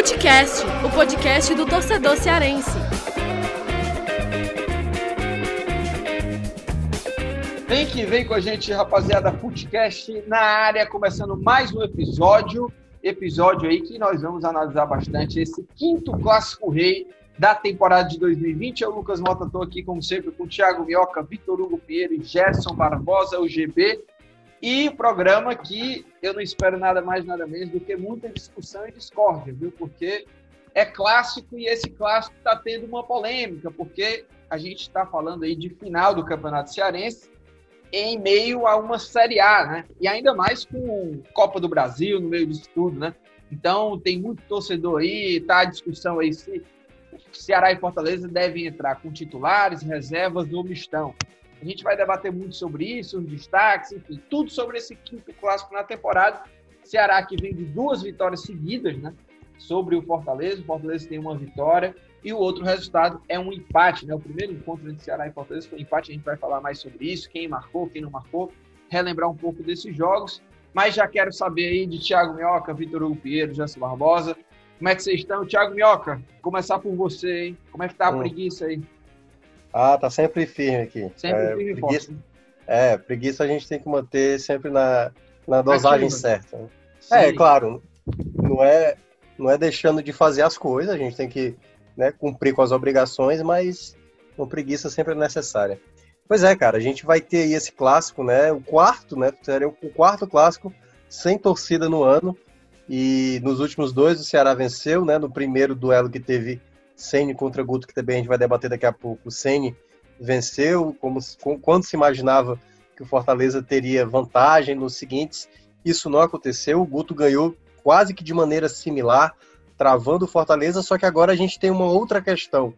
Futecast, o podcast do torcedor cearense. Vem que vem com a gente, rapaziada, Futecast na área, começando mais um episódio. Episódio aí que nós vamos analisar bastante esse quinto clássico rei da temporada de 2020. Eu, Lucas Mota, estou aqui, como sempre, com o Thiago Mioca, Vitor Hugo Pinheiro e Gerson Barbosa, o GB. E o programa que eu não espero nada mais, nada menos do que muita discussão e discórdia, viu? Porque é clássico e esse clássico está tendo uma polêmica, porque a gente está falando aí de final do Campeonato Cearense em meio a uma Série A, né? E ainda mais com Copa do Brasil no meio disso tudo, né? Então tem muito torcedor aí, tá a discussão aí se Ceará e Fortaleza devem entrar com titulares, reservas ou mistão. A gente vai debater muito sobre isso, os destaques, enfim, tudo sobre esse quinto clássico na temporada. Ceará que vem de duas vitórias seguidas, né? Sobre o Fortaleza. O Fortaleza tem uma vitória e o outro resultado é um empate, né? O primeiro encontro entre Ceará e Fortaleza foi um empate. A gente vai falar mais sobre isso, quem marcou, quem não marcou, relembrar um pouco desses jogos. Mas já quero saber aí de Thiago Minhoca, Vitor Hugo Pinheiro, Jânio Barbosa. Como é que vocês estão? Thiago Minhoca, começar por você, hein? Como é que tá a hum. preguiça aí? Ah, tá sempre firme aqui. Sempre é, firme preguiça, forte. É, preguiça a gente tem que manter sempre na, na dosagem Aquilo. certa. Né? É, claro, não é, não é deixando de fazer as coisas, a gente tem que né, cumprir com as obrigações, mas com preguiça sempre é necessária. Pois é, cara, a gente vai ter aí esse clássico, né? O quarto, né? Seria o quarto clássico sem torcida no ano. E nos últimos dois o Ceará venceu, né? No primeiro duelo que teve Ceni contra Guto, que também a gente vai debater daqui a pouco. O Ceni venceu, como, quando se imaginava que o Fortaleza teria vantagem nos seguintes, isso não aconteceu. O Guto ganhou quase que de maneira similar, travando o Fortaleza, só que agora a gente tem uma outra questão.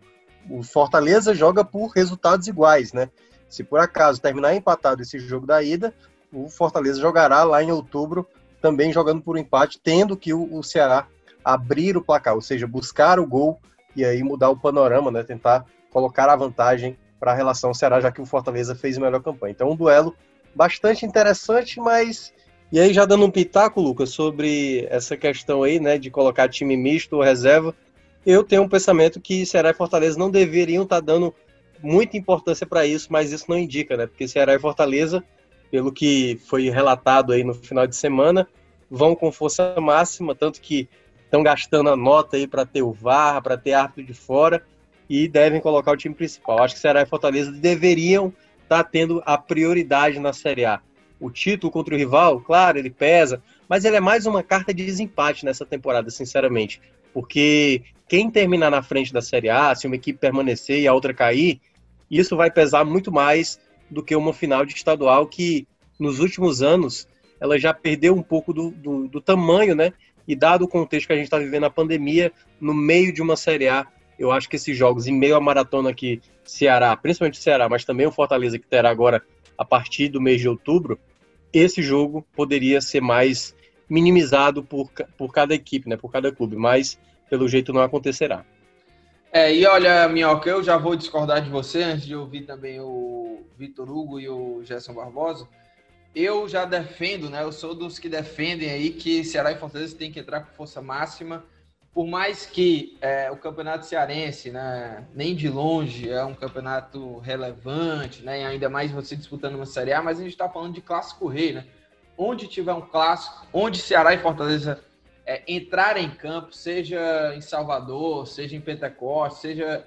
O Fortaleza joga por resultados iguais, né? Se por acaso terminar empatado esse jogo da ida, o Fortaleza jogará lá em outubro, também jogando por empate, tendo que o Ceará abrir o placar, ou seja, buscar o gol e aí mudar o panorama, né? Tentar colocar a vantagem para a relação Ceará, já que o Fortaleza fez a melhor campanha. Então, um duelo bastante interessante, mas. E aí, já dando um pitaco, Lucas, sobre essa questão aí, né, de colocar time misto ou reserva, eu tenho um pensamento que Ceará e Fortaleza não deveriam estar tá dando muita importância para isso, mas isso não indica, né? Porque Ceará e Fortaleza, pelo que foi relatado aí no final de semana, vão com força máxima, tanto que estão gastando a nota aí para ter o VAR, para ter árbitro de fora e devem colocar o time principal. Acho que Ceará e Fortaleza deveriam estar tá tendo a prioridade na Série A. O título contra o rival, claro, ele pesa, mas ele é mais uma carta de desempate nessa temporada, sinceramente. Porque quem terminar na frente da Série A, se uma equipe permanecer e a outra cair, isso vai pesar muito mais do que uma final de estadual que, nos últimos anos, ela já perdeu um pouco do, do, do tamanho, né? E dado o contexto que a gente está vivendo a pandemia, no meio de uma Série A, eu acho que esses jogos, em meio à maratona que Ceará, principalmente Ceará, mas também o Fortaleza que terá agora a partir do mês de outubro, esse jogo poderia ser mais minimizado por, por cada equipe, né, por cada clube, mas pelo jeito não acontecerá. É, e olha, Minhoca, eu já vou discordar de você antes de ouvir também o Vitor Hugo e o Gerson Barbosa eu já defendo, né? Eu sou dos que defendem aí que Ceará e Fortaleza tem que entrar com força máxima. Por mais que é, o campeonato cearense, né, nem de longe é um campeonato relevante, né? Ainda mais você disputando uma Série A, mas a gente está falando de clássico rei, né? Onde tiver um clássico, onde Ceará e Fortaleza é, entrarem em campo, seja em Salvador, seja em Pentecoste, seja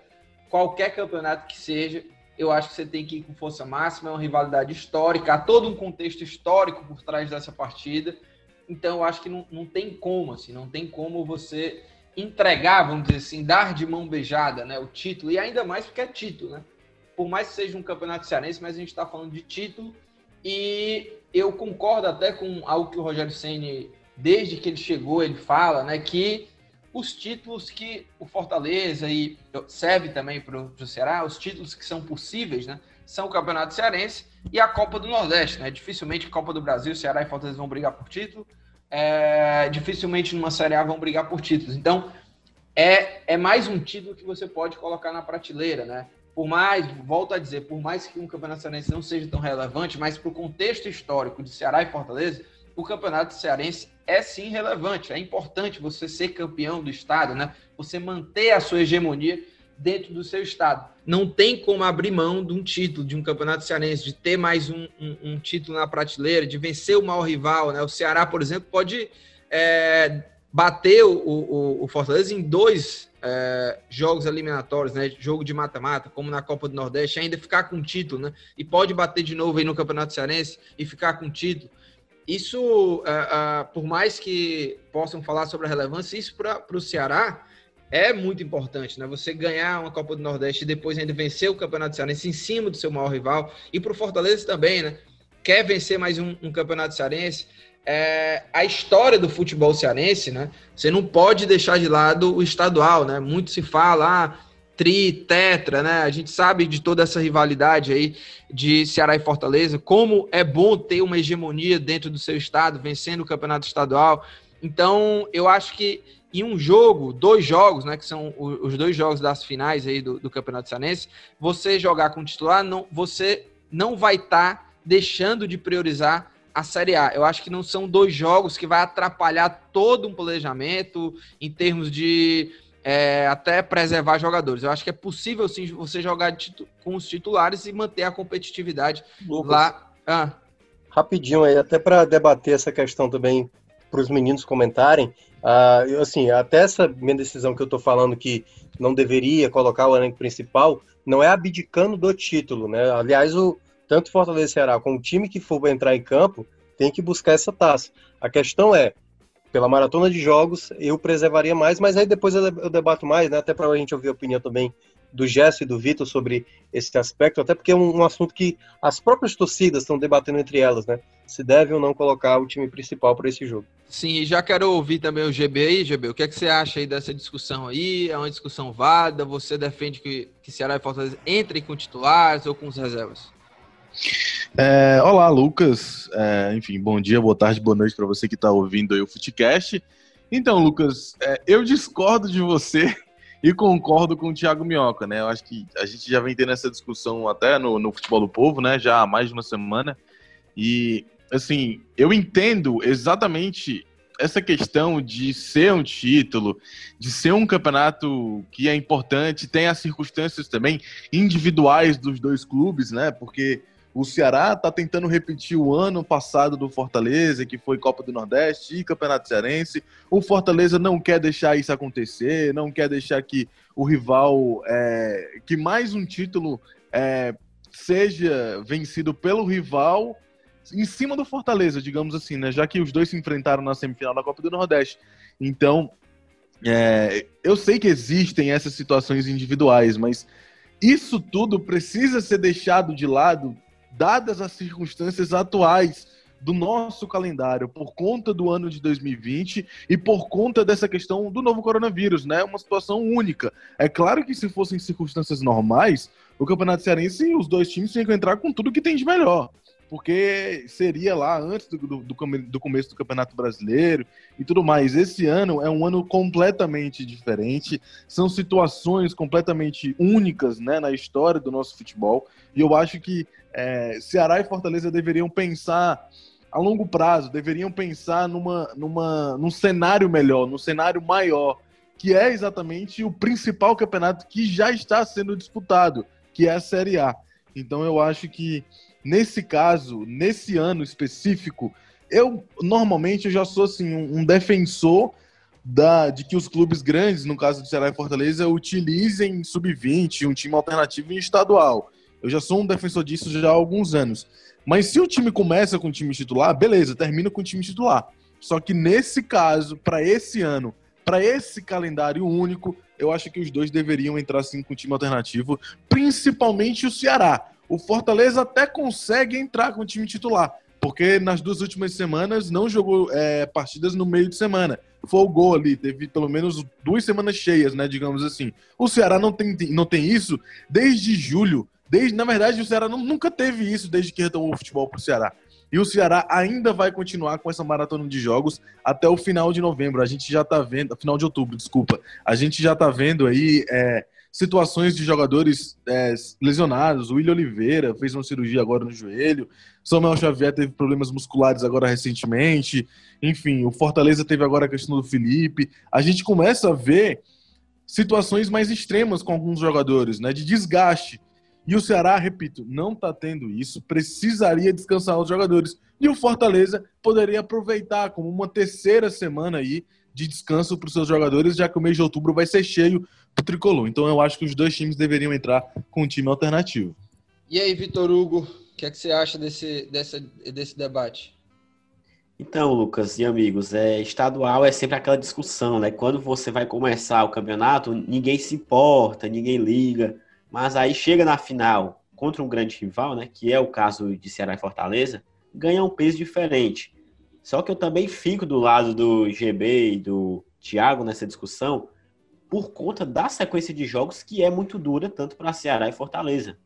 qualquer campeonato que seja, eu acho que você tem que ir com força máxima, é uma rivalidade histórica, há todo um contexto histórico por trás dessa partida. Então eu acho que não, não tem como, assim, não tem como você entregar, vamos dizer assim, dar de mão beijada, né, o título, e ainda mais porque é título, né? Por mais que seja um campeonato cearense, mas a gente está falando de título, e eu concordo até com algo que o Rogério Ceni desde que ele chegou, ele fala, né, que os títulos que o Fortaleza e serve também para o Ceará, os títulos que são possíveis, né? São o Campeonato Cearense e a Copa do Nordeste, né? Dificilmente Copa do Brasil, Ceará e Fortaleza vão brigar por título. É, dificilmente numa Série A vão brigar por títulos. Então, é, é mais um título que você pode colocar na prateleira, né? Por mais, volto a dizer, por mais que um Campeonato Cearense não seja tão relevante, mas para o contexto histórico de Ceará e Fortaleza, o Campeonato Cearense é sim relevante. É importante você ser campeão do estado, né? Você manter a sua hegemonia dentro do seu estado. Não tem como abrir mão de um título, de um campeonato cearense, de ter mais um, um, um título na prateleira, de vencer o maior rival. Né? O Ceará, por exemplo, pode é, bater o, o, o, Fortaleza em dois é, jogos eliminatórios, né? Jogo de mata-mata, como na Copa do Nordeste, ainda ficar com título, né? E pode bater de novo aí no Campeonato Cearense e ficar com título. Isso, é, é, por mais que possam falar sobre a relevância, isso para o Ceará é muito importante, né? Você ganhar uma Copa do Nordeste e depois ainda vencer o Campeonato Cearense em cima do seu maior rival. E para o Fortaleza também, né? Quer vencer mais um, um Campeonato Cearense. É, a história do futebol cearense, né? Você não pode deixar de lado o estadual, né? Muito se fala, ah, tri, tetra, né? A gente sabe de toda essa rivalidade aí de Ceará e Fortaleza, como é bom ter uma hegemonia dentro do seu estado, vencendo o campeonato estadual. Então, eu acho que em um jogo, dois jogos, né, que são os dois jogos das finais aí do, do Campeonato Cearense, você jogar com titular, não, você não vai estar tá deixando de priorizar a Série A. Eu acho que não são dois jogos que vai atrapalhar todo um planejamento em termos de é, até preservar jogadores. Eu acho que é possível sim você jogar com os titulares e manter a competitividade Lucas, lá. Ah. Rapidinho aí, até para debater essa questão também para os meninos comentarem. Uh, assim, até essa minha decisão que eu estou falando que não deveria colocar o elenco principal, não é abdicando do título, né? Aliás, o tanto Fortaleza e Ceará como o time que for entrar em campo tem que buscar essa taça. A questão é, pela maratona de jogos, eu preservaria mais, mas aí depois eu, debato mais, né? Até para a gente ouvir a opinião também do Gesso e do Vitor sobre esse aspecto, até porque é um, assunto que as próprias torcidas estão debatendo entre elas, né? Se deve ou não colocar o time principal para esse jogo. Sim, já quero ouvir também o GB aí, GB. O que, é que você acha aí dessa discussão aí? É uma discussão válida? Você defende que, que Ceará e Fortaleza entrem com titulares ou com os reservas? É, olá, Lucas. É, enfim, bom dia, boa tarde, boa noite para você que está ouvindo aí o Futecast. Então, Lucas, é, eu discordo de você e concordo com o Thiago Minhoca, né? Eu acho que a gente já vem tendo essa discussão até no, no Futebol do Povo, né? Já há mais de uma semana. E, assim, eu entendo exatamente essa questão de ser um título, de ser um campeonato que é importante, tem as circunstâncias também individuais dos dois clubes, né? Porque o Ceará está tentando repetir o ano passado do Fortaleza, que foi Copa do Nordeste e Campeonato Cearense. O Fortaleza não quer deixar isso acontecer, não quer deixar que o rival, é, que mais um título é, seja vencido pelo rival em cima do Fortaleza, digamos assim, né? Já que os dois se enfrentaram na semifinal da Copa do Nordeste. Então, é, eu sei que existem essas situações individuais, mas isso tudo precisa ser deixado de lado dadas as circunstâncias atuais do nosso calendário por conta do ano de 2020 e por conta dessa questão do novo coronavírus, né? Uma situação única. É claro que se fossem circunstâncias normais, o Campeonato Cearense e os dois times tinham que entrar com tudo que tem de melhor. Porque seria lá antes do, do, do, começo do Campeonato Brasileiro e tudo mais. Esse ano é um ano completamente diferente, são situações completamente únicas né, na história do nosso futebol. E eu acho que é, Ceará e Fortaleza deveriam pensar a longo prazo, deveriam pensar numa, numa, num cenário melhor, num cenário maior, que é exatamente o principal campeonato que já está sendo disputado, que é a Série A. Então eu acho que nesse caso, nesse ano específico, eu normalmente eu já sou assim um, um defensor da, de que os clubes grandes, no caso do Ceará e Fortaleza, utilizem sub-20, um time alternativo em estadual. Eu já sou um defensor disso já há alguns anos. Mas se o time começa com o time titular, beleza, termina com o time titular. Só que nesse caso, para esse ano, para esse calendário único, eu acho que os dois deveriam entrar sim com o time alternativo, principalmente o Ceará. O Fortaleza até consegue entrar com o time titular, porque nas duas últimas semanas não jogou é, partidas no meio de semana. Folgou ali, teve pelo menos duas semanas cheias, né? Digamos assim. O Ceará não tem, não tem isso desde julho. Desde, na verdade, o Ceará nunca teve isso desde que retomou o futebol para o Ceará. E o Ceará ainda vai continuar com essa maratona de jogos até o final de novembro. A gente já está vendo, final de outubro, desculpa. A gente já está vendo aí é, situações de jogadores é, lesionados. O William Oliveira fez uma cirurgia agora no joelho. Samuel Xavier teve problemas musculares agora recentemente. Enfim, o Fortaleza teve agora a questão do Felipe. A gente começa a ver situações mais extremas com alguns jogadores, né? De desgaste. E o Ceará, repito, não está tendo isso, precisaria descansar os jogadores. E o Fortaleza poderia aproveitar como uma terceira semana aí de descanso para os seus jogadores, já que o mês de outubro vai ser cheio do tricolor. Então eu acho que os dois times deveriam entrar com um time alternativo. E aí, Vitor Hugo, o que, é que você acha desse, desse, desse debate? Então, Lucas e amigos, é, estadual é sempre aquela discussão, né? Quando você vai começar o campeonato, ninguém se importa, ninguém liga. Mas aí chega na final contra um grande rival, né, que é o caso de Ceará e Fortaleza, ganha um peso diferente. Só que eu também fico do lado do GB e do Thiago nessa discussão por conta da sequência de jogos que é muito dura tanto para Ceará e Fortaleza.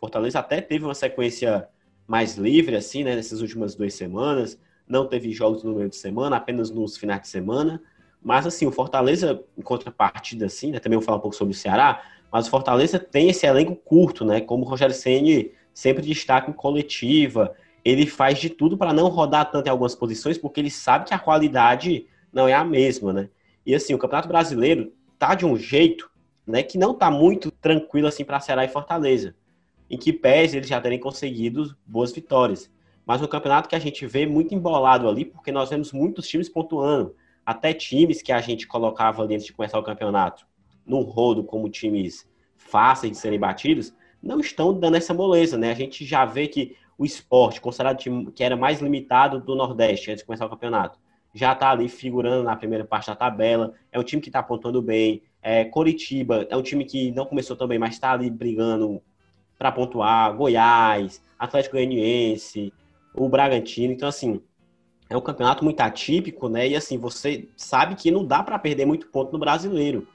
Fortaleza até teve uma sequência mais livre assim, né, nessas últimas duas semanas, não teve jogos no meio de semana, apenas nos finais de semana. Mas assim, o Fortaleza, em contrapartida assim, né, também vou falar um pouco sobre o Ceará, mas o Fortaleza tem esse elenco curto, né? Como o Rogério Ceni sempre destaca em coletiva, ele faz de tudo para não rodar tanto em algumas posições, porque ele sabe que a qualidade não é a mesma, né? E assim, o Campeonato Brasileiro tá de um jeito, né, que não tá muito tranquilo assim para Ceará e Fortaleza, em que pese eles já terem conseguido boas vitórias. Mas o campeonato que a gente vê muito embolado ali, porque nós vemos muitos times pontuando, até times que a gente colocava ali antes de começar o campeonato num rodo como times fáceis de serem batidos, não estão dando essa moleza, né? A gente já vê que o esporte, considerado time que era mais limitado do Nordeste antes de começar o campeonato, já está ali figurando na primeira parte da tabela. É um time que está pontuando bem. É, Coritiba é um time que não começou tão bem, mas está ali brigando para pontuar. Goiás, Atlético Goianiense, o Bragantino. Então, assim, é um campeonato muito atípico, né? E assim, você sabe que não dá para perder muito ponto no brasileiro.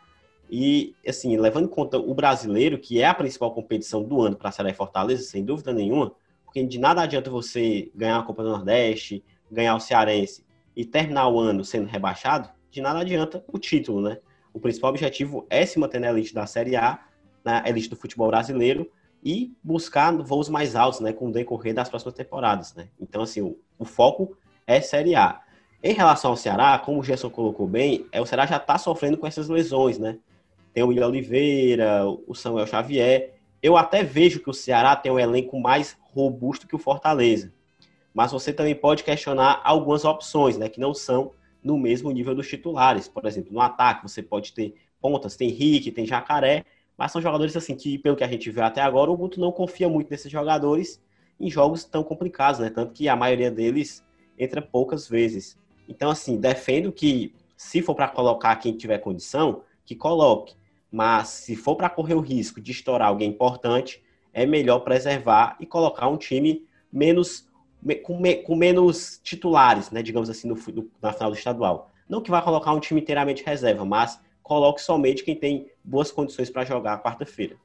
E, assim, levando em conta o brasileiro, que é a principal competição do ano para a Ceará e Fortaleza, sem dúvida nenhuma, porque de nada adianta você ganhar a Copa do Nordeste, ganhar o Cearense e terminar o ano sendo rebaixado, de nada adianta o título, né? O principal objetivo é se manter na elite da Série A, na elite do futebol brasileiro, e buscar voos mais altos, né, com o decorrer das próximas temporadas, né? Então, assim, o, o foco é Série A. Em relação ao Ceará, como o Gerson colocou bem, é, o Ceará já está sofrendo com essas lesões, né? Tem o William Oliveira, o Samuel Xavier. Eu até vejo que o Ceará tem um elenco mais robusto que o Fortaleza. Mas você também pode questionar algumas opções, né, que não são no mesmo nível dos titulares. Por exemplo, no ataque você pode ter pontas, tem Rick, tem Jacaré, mas são jogadores assim que, pelo que a gente vê até agora, o Guto não confia muito nesses jogadores em jogos tão complicados, né? Tanto que a maioria deles entra poucas vezes. Então, assim, defendo que se for para colocar quem tiver condição, que coloque. Mas se for para correr o risco de estourar alguém importante, é melhor preservar e colocar um time menos com, me, com menos titulares, né, digamos assim, no, no, na final do estadual. Não que vai colocar um time inteiramente reserva, mas coloque somente quem tem boas condições para jogar quarta-feira.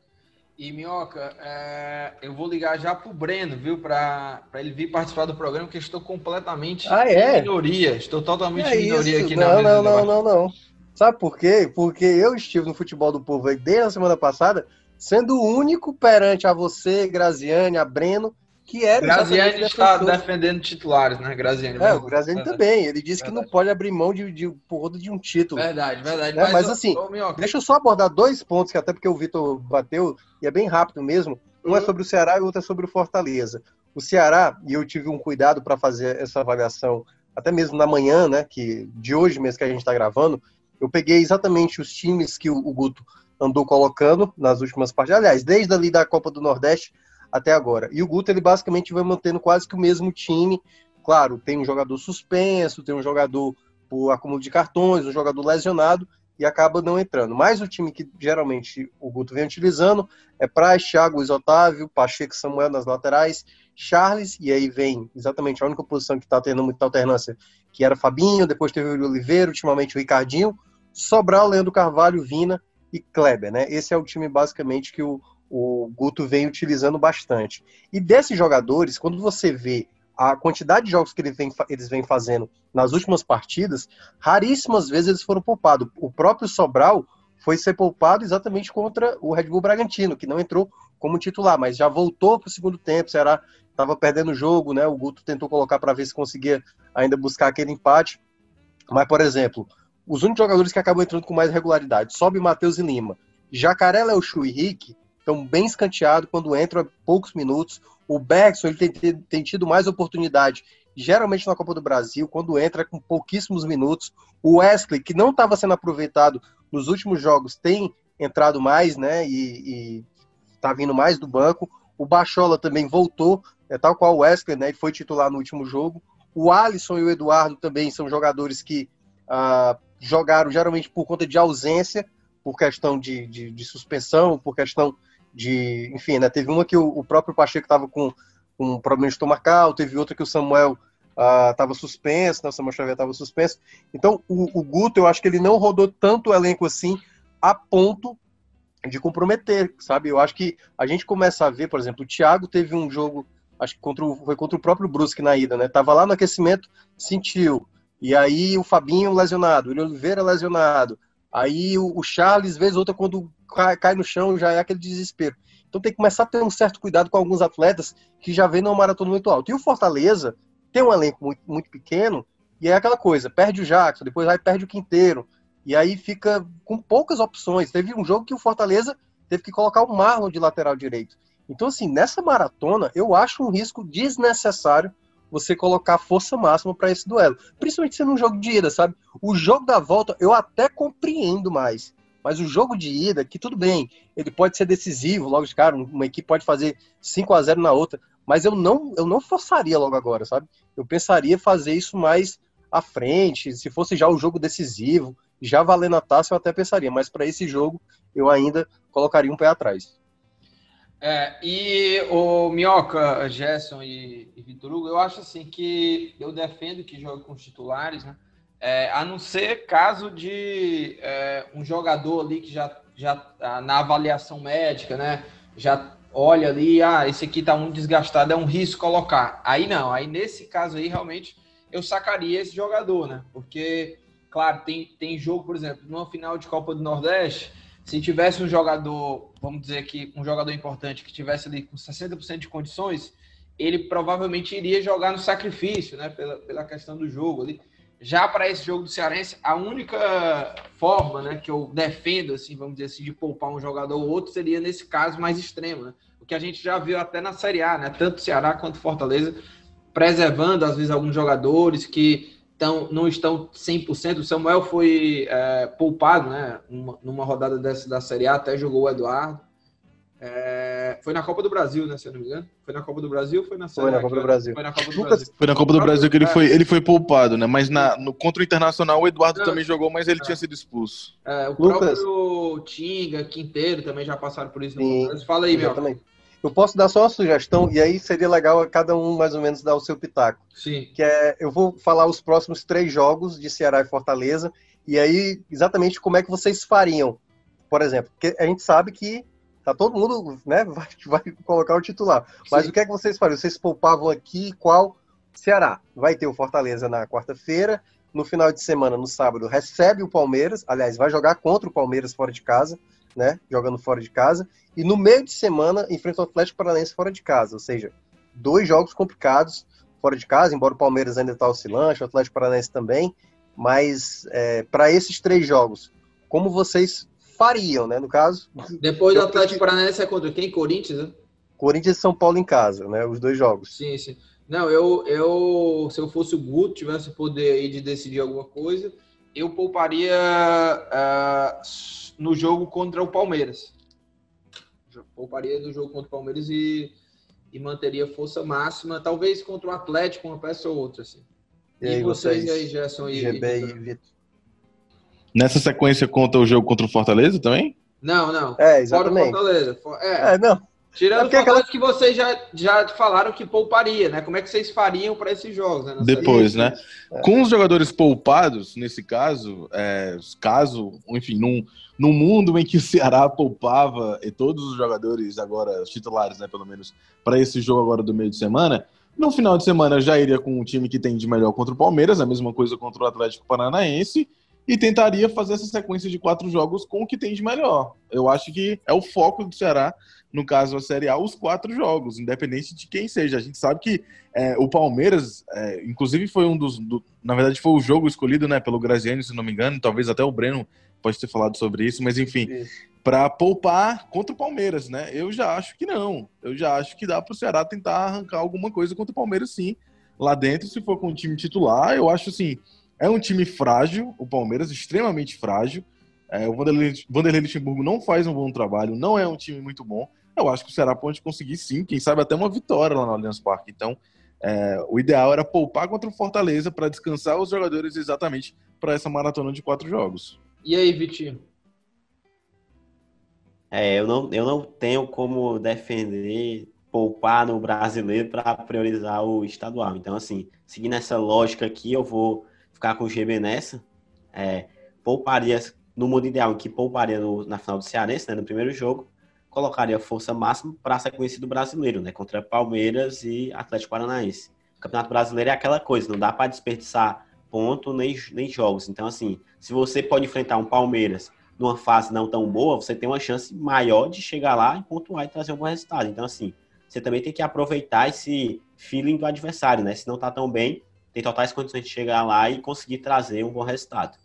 E Minhoca, é, eu vou ligar já pro Breno, viu, para ele vir participar do programa, porque estou completamente ah, é? em minoria. Estou totalmente é em minoria isso? aqui não, na Não, não, não, não. Sabe por quê? Porque eu estive no futebol do povo aí desde a semana passada, sendo o único perante a você, Graziane, a Breno, que era Graziane está defendendo titulares, né, Graziane? É, o Graziane é. também. Ele disse verdade. que não pode abrir mão de, de, de, de um título. Verdade, verdade. Né? Mas, mas, assim, ô, deixa eu só abordar dois pontos, que até porque o Vitor bateu, e é bem rápido mesmo. Um uhum. é sobre o Ceará e o outro é sobre o Fortaleza. O Ceará, e eu tive um cuidado para fazer essa avaliação, até mesmo na manhã, né, que de hoje mesmo que a gente está gravando, eu peguei exatamente os times que o, Guto andou colocando nas últimas partidas, aliás, desde ali da Copa do Nordeste até agora. E o Guto, ele basicamente vai mantendo quase que o mesmo time. Claro, tem um jogador suspenso, tem um jogador por acúmulo de cartões, um jogador lesionado, e acaba não entrando. Mas o time que geralmente o Guto vem utilizando é Praz, Thiago, Luiz Otávio, Pacheco Samuel nas laterais, Charles, e aí vem exatamente a única posição que está tendo muita alternância, que era Fabinho, depois teve o Oliveira, ultimamente o Ricardinho, Sobral, Leandro Carvalho, Vina e Kleber, né? Esse é o time basicamente que o, o Guto vem utilizando bastante. E desses jogadores, quando você vê a quantidade de jogos que eles vêm, eles vêm fazendo nas últimas partidas, raríssimas vezes eles foram poupados. O próprio Sobral foi ser poupado exatamente contra o Red Bull Bragantino, que não entrou como titular, mas já voltou para o segundo tempo. O Ceará estava perdendo o jogo, né? O Guto tentou colocar para ver se conseguia ainda buscar aquele empate. Mas, por exemplo, os únicos jogadores que acabam entrando com mais regularidade, sobe Matheus e Lima. Jacaré, Léo Chu e Rick estão bem escanteados quando entram poucos minutos. O Bergson ele tem, tem, tido mais oportunidade, geralmente na Copa do Brasil, quando entra com pouquíssimos minutos. O Wesley, que não estava sendo aproveitado nos últimos jogos, tem entrado mais, né? E, está vindo mais do banco. O Bachola também voltou, é tal qual o Wesley, né? E foi titular no último jogo. O Alisson e o Eduardo também são jogadores que ah, jogaram geralmente por conta de ausência, por questão de, de, de suspensão, por questão de. Enfim, né? Teve uma que o, o próprio Pacheco estava com, com um problema estomacal, teve outra que o Samuel estava uh, suspenso, né, o Samuel Xavier estava suspenso. Então, o, o, Guto, eu acho que ele não rodou tanto o elenco assim, a ponto de comprometer, sabe? Eu acho que a gente começa a ver, por exemplo, o Thiago teve um jogo, acho que contra o, foi contra o próprio Brusque na ida, né? Tava lá no aquecimento, sentiu. E aí o Fabinho lesionado, o Oliveira lesionado. Aí o, o Charles, vez outra, quando cai, cai, no chão, já é aquele desespero. Então tem que começar a ter um certo cuidado com alguns atletas que já vêm numa maratona muito alta. E o Fortaleza tem um elenco muito, muito pequeno, e é aquela coisa, perde o Jackson, depois aí perde o Quinteiro, e aí fica com poucas opções. Teve um jogo que o Fortaleza teve que colocar o Marlon de lateral direito. Então, assim, nessa maratona, eu acho um risco desnecessário você colocar força máxima para esse duelo. Principalmente sendo um jogo de ida, sabe? O jogo da volta eu até compreendo mais. Mas o jogo de ida, que tudo bem, ele pode ser decisivo logo de cara, uma equipe pode fazer 5 a 0 na outra, mas eu não, eu não forçaria logo agora, sabe? Eu pensaria fazer isso mais à frente, se fosse já o jogo decisivo, já valendo a taça, eu até pensaria, mas para esse jogo eu ainda colocaria um pé atrás. É, e o Minhoca, Gerson e, e Vitor Hugo, eu acho assim que eu defendo que jogue com os titulares, né? É, a não ser caso de é, um jogador ali que já, já tá na avaliação médica, né? Já olha ali, ah, esse aqui tá muito desgastado, é um risco colocar. Aí não, aí nesse caso aí realmente eu sacaria esse jogador, né? Porque, claro, tem, tem jogo, por exemplo, numa final de Copa do Nordeste, se tivesse um jogador, vamos dizer que um jogador importante que tivesse ali com 60% de condições, ele provavelmente iria jogar no sacrifício, né? Pela, pela questão do jogo ali. Já para esse jogo do Cearense, a única forma, né, que eu defendo, assim, vamos dizer assim, de poupar um jogador ou outro seria nesse caso mais extremo, né? O que a gente já viu até na Série A, né? Tanto Ceará quanto Fortaleza preservando às vezes alguns jogadores que então, não estão 100%. O Samuel foi é, poupado, né? Uma, numa rodada dessa da Série A, até jogou o Eduardo. É, foi na Copa do Brasil, né? Se eu não me engano. Foi na Copa do Brasil ou foi na Série Foi na Copa do Brasil. Foi na Copa do Brasil. Foi na Copa do Brasil que ele foi, ele foi poupado, né? Mas na, no, contra o Internacional o Eduardo não, também jogou, mas ele é. tinha sido expulso. É, o Lucas. próprio Tinga, Quinteiro também já passaram por isso. No Fala aí, meu. Eu posso dar só uma sugestão, e aí seria legal cada um mais ou menos dar o seu pitaco. Sim. Que é, eu vou falar os próximos três jogos de Ceará e Fortaleza, e aí exatamente como é que vocês fariam. Por exemplo, porque a gente sabe que tá todo mundo, né, vai, vai colocar o titular. Mas Sim. o que é que vocês fariam? Vocês poupavam aqui qual Ceará? Vai ter o Fortaleza na quarta-feira, no final de semana, no sábado, recebe o Palmeiras, aliás, vai jogar contra o Palmeiras fora de casa né? Jogando fora de casa. E no meio de semana enfrenta o Atlético Paranaense fora de casa. Ou seja, dois jogos complicados fora de casa, embora o Palmeiras ainda está oscilante, o Atlético Paranaense também. Mas é, para esses três jogos, como vocês fariam, né? No caso. Depois do Atlético Paranaense é contra quem? Corinthians, né? Corinthians e São Paulo em casa, né? Os dois jogos. Sim, sim. Não, eu, eu se eu fosse o Guto, tivesse o poder aí de decidir alguma coisa, eu pouparia uh, no jogo contra o Palmeiras. Pouparia no jogo contra o Palmeiras e, e manteria força máxima, talvez contra o Atlético, uma peça ou outra. Assim. E, e aí, vocês, vocês aí, Gerson e, GB e Vitor? Nessa sequência conta o jogo contra o Fortaleza também? Não, não. É, exatamente. Fora o Fortaleza. É, é não. Tirando é aquela... que vocês já, já falaram que pouparia, né? Como é que vocês fariam para esses jogos? Né? Depois, né? É. Com os jogadores poupados, nesse caso, é, caso, enfim, num, num mundo em que o Ceará poupava e todos os jogadores agora, os titulares, né, pelo menos, para esse jogo agora do meio de semana, no final de semana já iria com o time que tem de melhor contra o Palmeiras, a mesma coisa contra o Atlético Paranaense, e tentaria fazer essa sequência de quatro jogos com o que tem de melhor. Eu acho que é o foco do Ceará, no caso a Série A, os quatro jogos, independente de quem seja. A gente sabe que é, o Palmeiras, é, inclusive foi um dos, do, na verdade foi o jogo escolhido, né, pelo Graziani, se não me engano, talvez até o Breno pode ter falado sobre isso, mas enfim, para poupar contra o Palmeiras, né? Eu já acho que não. Eu já acho que dá para o Ceará tentar arrancar alguma coisa contra o Palmeiras, sim. Lá dentro, se for com o time titular, eu acho assim, é um time frágil, o Palmeiras, extremamente frágil. É, o Vanderlei, Vanderlei Luxemburgo não faz um bom trabalho, não é um time muito bom. Eu acho que o Ceará pode conseguir sim, quem sabe até uma vitória lá no Allianz Parque. Então, é, o ideal era poupar contra o Fortaleza para descansar os jogadores exatamente para essa maratona de quatro jogos. E aí, Vitinho? É, eu não, eu não tenho como defender poupar no brasileiro para priorizar o estadual. Então, assim, seguindo essa lógica aqui, eu vou ficar com o GB nessa. É, pouparia, no mundo ideal, em que pouparia no, na final do Cearense, né, no primeiro jogo, colocaria força máxima para a sequência do brasileiro, né, contra Palmeiras e Atlético Paranaense. O Campeonato Brasileiro é aquela coisa, não dá para desperdiçar ponto nem, nem jogos. Então, assim, se você pode enfrentar um Palmeiras numa fase não tão boa, você tem uma chance maior de chegar lá e pontuar e trazer um bom resultado. Então, assim, você também tem que aproveitar esse feeling do adversário, né? Se não tá tão bem, tem totais condições de chegar lá e conseguir trazer um bom resultado.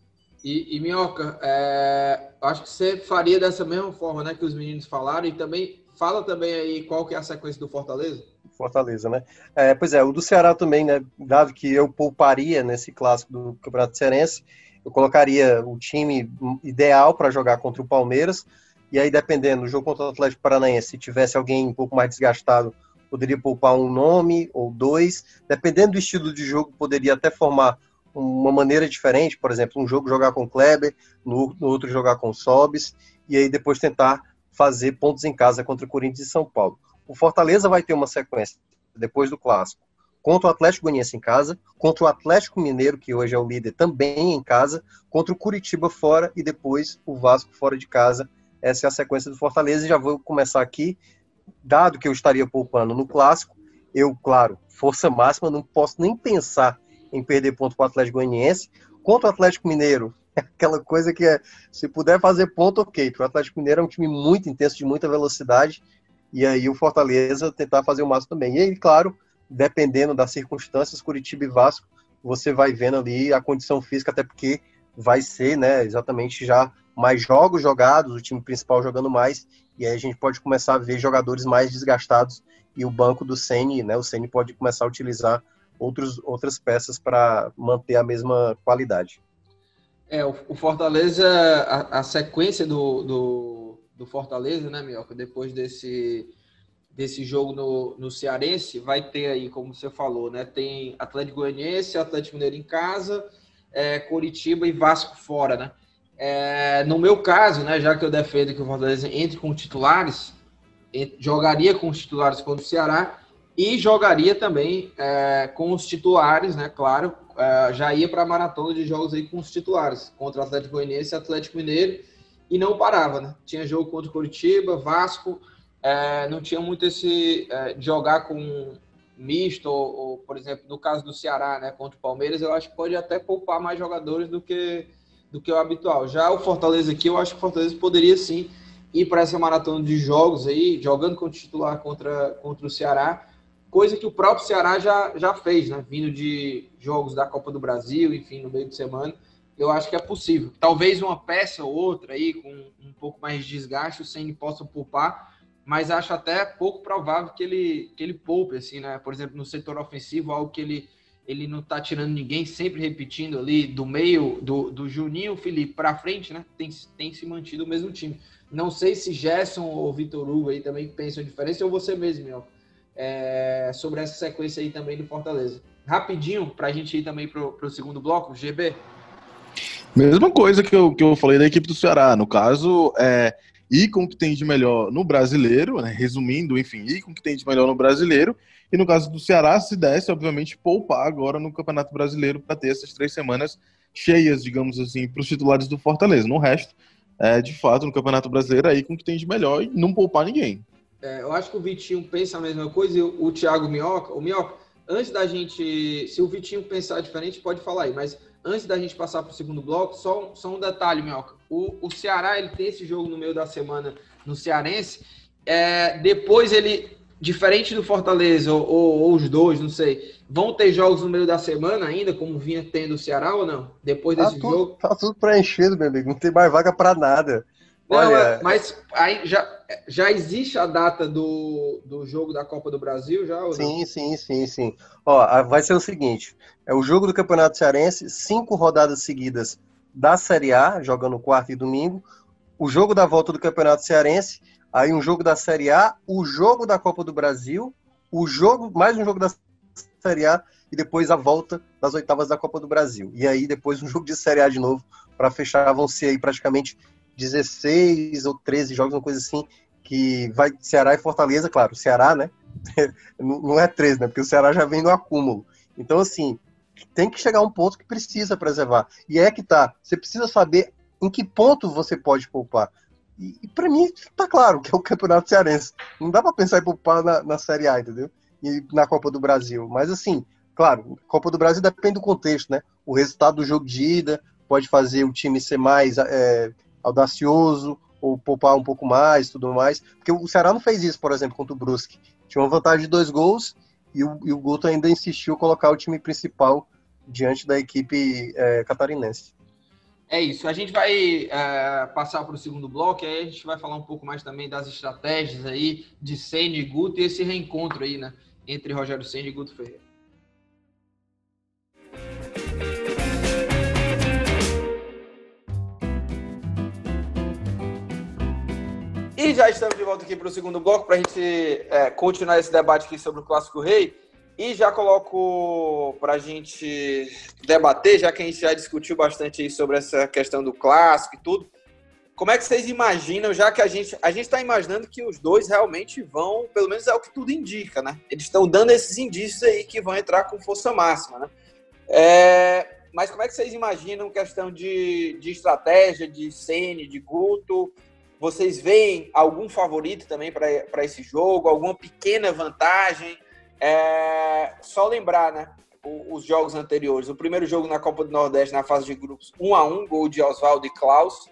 E, e Minhoca, é, acho que você faria dessa mesma forma, né, que os meninos falaram, e também fala também aí qual que é a sequência do Fortaleza. Fortaleza, né? É, pois é, o do Ceará também, né? Dado que eu pouparia nesse clássico do Campeonato Cearense, eu colocaria o time ideal para jogar contra o Palmeiras, e aí dependendo, no jogo contra o Atlético Paranaense, se tivesse alguém um pouco mais desgastado, poderia poupar um nome ou dois. Dependendo do estilo de jogo, poderia até formar uma maneira diferente, por exemplo, um jogo jogar com Kleber, no, no outro jogar com Sobis, e aí depois tentar fazer pontos em casa contra o Corinthians e São Paulo. O Fortaleza vai ter uma sequência depois do clássico contra o Atlético Goianiense em casa, contra o Atlético Mineiro, que hoje é o líder, também em casa, contra o Curitiba fora e depois o Vasco fora de casa. Essa é a sequência do Fortaleza e já vou começar aqui dado que eu estaria poupando no clássico, eu, claro, força máxima, não posso nem pensar em perder ponto para o Atlético Goianiense. Contra o Atlético Mineiro, é aquela coisa que é, se puder fazer ponto, ok. O Atlético Mineiro é um time muito intenso, de muita velocidade, e aí o Fortaleza tentar fazer o máximo também. E aí, claro, dependendo das circunstâncias, Curitiba e Vasco, você vai vendo ali a condição física, até porque vai ser, né, exatamente já mais jogos jogados, o time principal jogando mais, e aí a gente pode começar a ver jogadores mais desgastados e o banco do Ceni, né, o Ceni pode começar a utilizar outros, outras peças para manter a mesma qualidade. É, o, Fortaleza, a, a sequência do, do, do, Fortaleza, né, Mioca, depois desse, desse jogo no, no Cearense, vai ter aí, como você falou, né, tem Atlético Goianiense, Atlético Mineiro em casa, é, Coritiba e Vasco fora, né? É, no meu caso, né, já que eu defendo que o Fortaleza entre com titulares, jogaria com os titulares contra o Ceará e jogaria também é, com os titulares, né? Claro, é, já ia para a maratona de jogos aí com os titulares contra o Atlético Goianiense e Atlético Mineiro e não parava, né? Tinha jogo contra o Curitiba, Vasco, é, não tinha muito esse é, jogar com misto ou, ou, por exemplo, no caso do Ceará, né, contra o Palmeiras, eu acho que pode até poupar mais jogadores do que do que o habitual. Já o Fortaleza aqui, eu acho que o Fortaleza poderia sim ir para essa maratona de jogos aí, jogando com o titular contra, contra o Ceará, coisa que o próprio Ceará já, já fez, né? Vindo de jogos da Copa do Brasil, enfim, no meio de semana. Eu acho que é possível. Talvez uma peça ou outra aí, com um pouco mais de desgaste, o Senna possa poupar, mas acho até pouco provável que ele, que ele poupe, assim, né? Por exemplo, no setor ofensivo, algo que ele ele não tá tirando ninguém, sempre repetindo ali do meio do, do Juninho Felipe para frente, né? Tem, tem se mantido o mesmo time. Não sei se Gerson ou Vitor Hugo aí também pensam diferença, ou você mesmo, meu, é, sobre essa sequência aí também do Fortaleza. Rapidinho, para a gente ir também para o segundo bloco, GB. Mesma coisa que eu, que eu falei da equipe do Ceará. No caso, é, ir com o que tem de melhor no brasileiro, né? resumindo, enfim, ir com o que tem de melhor no brasileiro e no caso do Ceará, se desse, obviamente, poupar agora no Campeonato Brasileiro para ter essas três semanas cheias, digamos assim, para os titulares do Fortaleza. No resto, é, de fato, no Campeonato Brasileiro, aí com o que tem de melhor e não poupar ninguém. É, eu acho que o Vitinho pensa a mesma coisa e o, o Thiago Minhoca, o Minhoca, antes da gente. Se o Vitinho pensar diferente, pode falar aí, mas antes da gente passar para o segundo bloco, só, só um detalhe, Minhoca. O, o Ceará ele tem esse jogo no meio da semana no Cearense. É, depois ele, diferente do Fortaleza, ou, ou, ou, os dois, não sei, vão ter jogos no meio da semana ainda, como vinha tendo o Ceará ou não? Depois tá desse tudo, jogo. Tá tudo preenchido, meu amigo. Não tem mais vaga para nada. Não, Olha... Mas aí já, já existe a data do, do jogo da Copa do Brasil, já? sim, sim, sim, sim. Ó, vai ser o seguinte: é o jogo do Campeonato Cearense, cinco rodadas seguidas da Série A, jogando quarto e domingo, o jogo da volta do Campeonato Cearense, aí um jogo da Série A, o jogo da Copa do Brasil, o jogo, mais um jogo da Série A e depois a volta das oitavas da Copa do Brasil. E aí depois um jogo de Série A de novo para fechar, vão ser aí praticamente 16 ou 13 jogos, uma coisa assim, que vai Ceará e Fortaleza, claro, Ceará, né? não é 13, né? Porque o Ceará já vem no acúmulo. Então, assim, tem que chegar a um ponto que precisa preservar. E é que tá. Você precisa saber em que ponto você pode poupar. E, e para mim, tá claro que é o Campeonato Cearense. Não dá para pensar em poupar na, na Série A, entendeu? E na Copa do Brasil. Mas, assim, claro, Copa do Brasil depende do contexto, né? O resultado do jogo de ida pode fazer o time ser mais é, audacioso ou poupar um pouco mais, tudo mais. Porque o Ceará não fez isso, por exemplo, contra o Brusque. Tinha uma vantagem de dois gols e o, e o Guto ainda insistiu em colocar o time principal diante da equipe é, catarinense. É isso. A gente vai é, passar para o segundo bloco, aí a gente vai falar um pouco mais também das estratégias aí de Senna e Guto e esse reencontro aí, né? Entre Rogério Senna e Guto Ferreira. E já estamos de volta aqui para o segundo bloco para a gente é, continuar esse debate aqui sobre o Clássico Rei. E já coloco para a gente debater, já que a gente já discutiu bastante sobre essa questão do clássico e tudo. Como é que vocês imaginam, já que a gente a gente está imaginando que os dois realmente vão, pelo menos é o que tudo indica, né? Eles estão dando esses indícios aí que vão entrar com força máxima, né? É, mas como é que vocês imaginam questão de, de estratégia, de Sene, de Guto? Vocês veem algum favorito também para esse jogo? Alguma pequena vantagem? É, só lembrar, né? Os jogos anteriores. O primeiro jogo na Copa do Nordeste, na fase de grupos, 1 a 1 gol de Oswaldo e Klaus.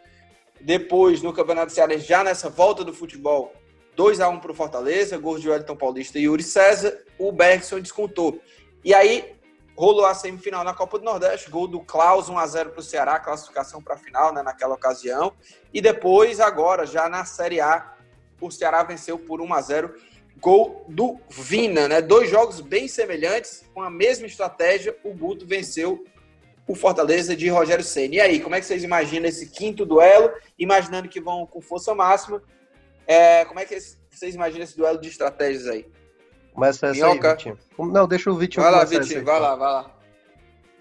Depois, no Campeonato Cearense, já nessa volta do futebol, 2 a 1 para o Fortaleza, gols de Wellington Paulista e Yuri César. O Bergson descontou. E aí, rolou a semifinal na Copa do Nordeste, gol do Klaus, 1 a 0 para o Ceará, classificação para a final né, naquela ocasião. E depois, agora, já na Série A, o Ceará venceu por 1 a 0 gol do Vina, né? Dois jogos bem semelhantes, com a mesma estratégia, o Guto venceu o Fortaleza de Rogério Senna. E aí, como é que vocês imaginam esse quinto duelo? Imaginando que vão com força máxima, é, como é que vocês imaginam esse duelo de estratégias aí? Começa essa Minhoca. aí, Vitinho. Não, deixa o Vitinho Vai lá, Vitinho, vai lá, vai lá.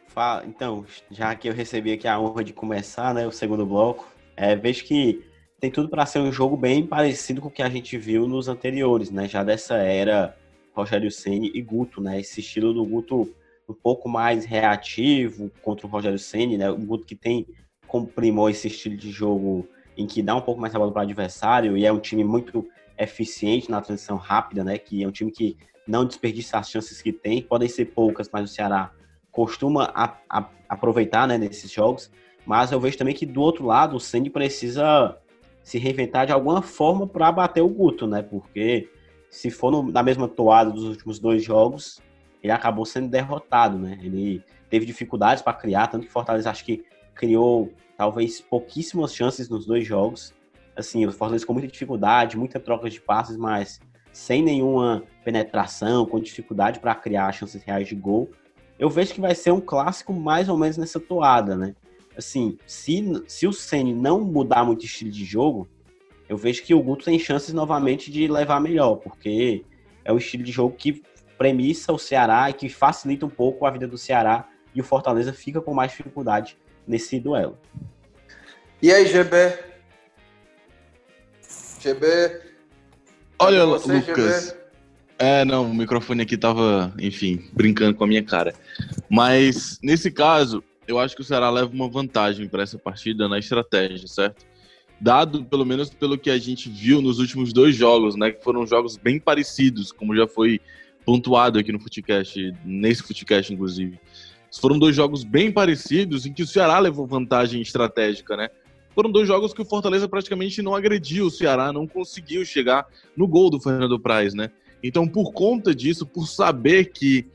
Fala, então, já que eu recebi aqui a honra de começar, né, o segundo bloco, é, vejo que tem tudo para ser um jogo bem parecido com o que a gente viu nos anteriores, né, já dessa era Rogério Ceni e Guto, né, esse estilo do Guto um pouco mais reativo contra o Rogério Ceni, né, o Guto que tem comprimou esse estilo de jogo em que dá um pouco mais trabalho para o adversário e é um time muito eficiente na transição rápida, né? Que é um time que não desperdiça as chances que tem, podem ser poucas, mas o Ceará costuma a, a, aproveitar, né, nesses jogos. Mas eu vejo também que do outro lado o Sandy precisa se reinventar de alguma forma para bater o Guto, né? Porque se for no, na mesma toada dos últimos dois jogos, ele acabou sendo derrotado, né? Ele teve dificuldades para criar, tanto que Fortaleza acho que criou talvez pouquíssimas chances nos dois jogos assim, o Fortaleza com muita dificuldade, muita troca de passes, mas sem nenhuma penetração, com dificuldade para criar chances reais de gol. Eu vejo que vai ser um clássico mais ou menos nessa toada, né? Assim, se, se o Ceni não mudar muito o estilo de jogo, eu vejo que o Guto tem chances novamente de levar melhor, porque é o estilo de jogo que premissa o Ceará e que facilita um pouco a vida do Ceará e o Fortaleza fica com mais dificuldade nesse duelo. E aí, GB, GB. Olha, você, Lucas. GB? É, não, o microfone aqui tava, enfim, brincando com a minha cara. Mas, nesse caso, eu acho que o Ceará leva uma vantagem para essa partida na estratégia, certo? Dado, pelo menos, pelo que a gente viu nos últimos dois jogos, né? Que foram jogos bem parecidos, como já foi pontuado aqui no Futecast, nesse Futecast, inclusive. Foram dois jogos bem parecidos em que o Ceará levou vantagem estratégica, né? Foram dois jogos que o Fortaleza praticamente não agrediu o Ceará, não conseguiu chegar no gol do Fernando Praz, né? Então, por conta disso, por saber que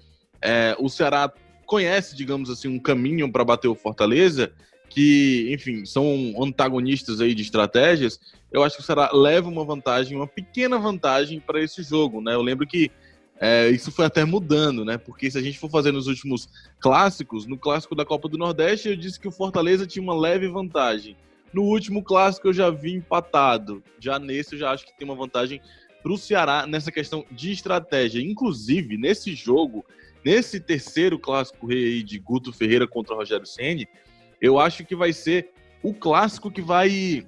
é, o Ceará conhece, digamos assim, um caminho para bater o Fortaleza, que, enfim, são antagonistas aí de estratégias, eu acho que o Ceará leva uma vantagem, uma pequena vantagem para esse jogo, né? Eu lembro que é, isso foi até mudando, né? Porque se a gente for fazer nos últimos clássicos, no clássico da Copa do Nordeste, eu disse que o Fortaleza tinha uma leve vantagem. No último clássico eu já vi empatado. Já nesse eu já acho que tem uma vantagem para o Ceará nessa questão de estratégia. Inclusive, nesse jogo, nesse terceiro clássico rei de Guto Ferreira contra Rogério Ceni, eu acho que vai ser o clássico que vai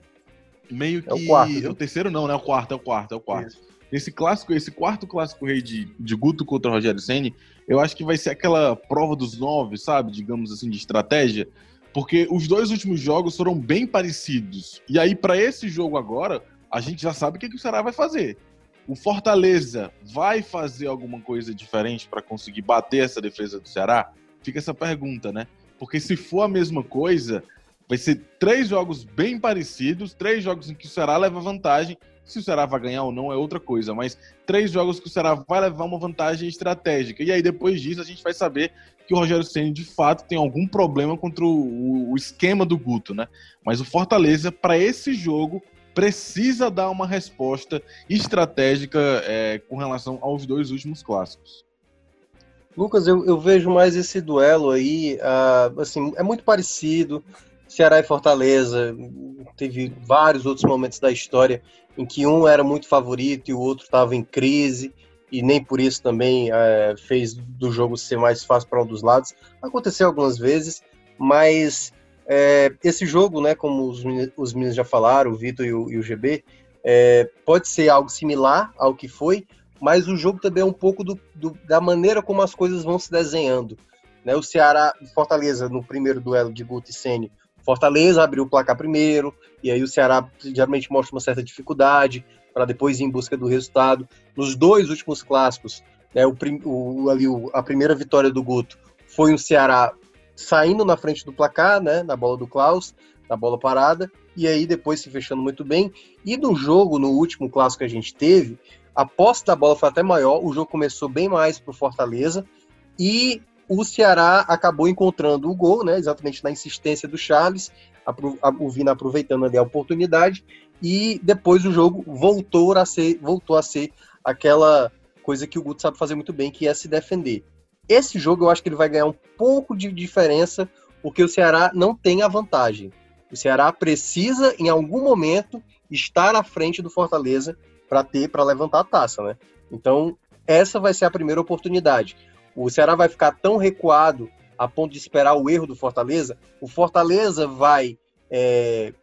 meio que. É o quarto. O terceiro não, né? É o quarto, é o quarto, é o quarto. Isso. Esse clássico, esse quarto clássico rei de, de Guto contra Rogério Ceni, eu acho que vai ser aquela prova dos nove, sabe? Digamos assim, de estratégia. Porque os dois últimos jogos foram bem parecidos. E aí, para esse jogo agora, a gente já sabe o que, que o Ceará vai fazer. O Fortaleza vai fazer alguma coisa diferente para conseguir bater essa defesa do Ceará? Fica essa pergunta, né? Porque se for a mesma coisa, vai ser três jogos bem parecidos, três jogos em que o Ceará leva vantagem. Se o Ceará vai ganhar ou não é outra coisa, mas três jogos que o Ceará vai levar uma vantagem estratégica. E aí depois disso a gente vai saber que o Rogério Ceni de fato tem algum problema contra o, o esquema do Guto, né? Mas o Fortaleza para esse jogo precisa dar uma resposta estratégica é, com relação aos dois últimos clássicos. Lucas, eu, eu vejo mais esse duelo aí, uh, assim, é muito parecido. Ceará e Fortaleza, teve vários outros momentos da história em que um era muito favorito e o outro estava em crise, e nem por isso também uh, fez do jogo ser mais fácil para um dos lados. Aconteceu algumas vezes, mas é, esse jogo, né, como os, os meninos já falaram, o Vitor e, e o, GB, é, pode ser algo similar ao que foi, mas o jogo também é um pouco do, do, da maneira como as coisas vão se desenhando. Né? O Ceará Fortaleza, no primeiro duelo de Guto e Sene, Fortaleza abriu o placar primeiro, e aí o Ceará geralmente mostra uma certa dificuldade para depois ir em busca do resultado. Nos dois últimos clássicos, né, o, o, ali, a primeira vitória do Guto foi um Ceará saindo na frente do placar, né, na bola do Klaus, na bola parada, e aí depois se fechando muito bem. E no jogo, no último clássico que a gente teve, a posse da bola foi até maior, o jogo começou bem mais para o Fortaleza, e o Ceará acabou encontrando o gol, né, exatamente na insistência do Charles, o Vina aproveitando ali a oportunidade, e depois o jogo voltou a ser, voltou a ser aquela coisa que o Guto sabe fazer muito bem, que é se defender. Esse jogo eu acho que ele vai ganhar um pouco de diferença, porque o Ceará não tem a vantagem. O Ceará precisa, em algum momento, estar à frente do Fortaleza para ter, para levantar a taça, né? Então, essa vai ser a primeira oportunidade. O Ceará vai ficar tão recuado a ponto de esperar o erro do Fortaleza. O Fortaleza vai. É,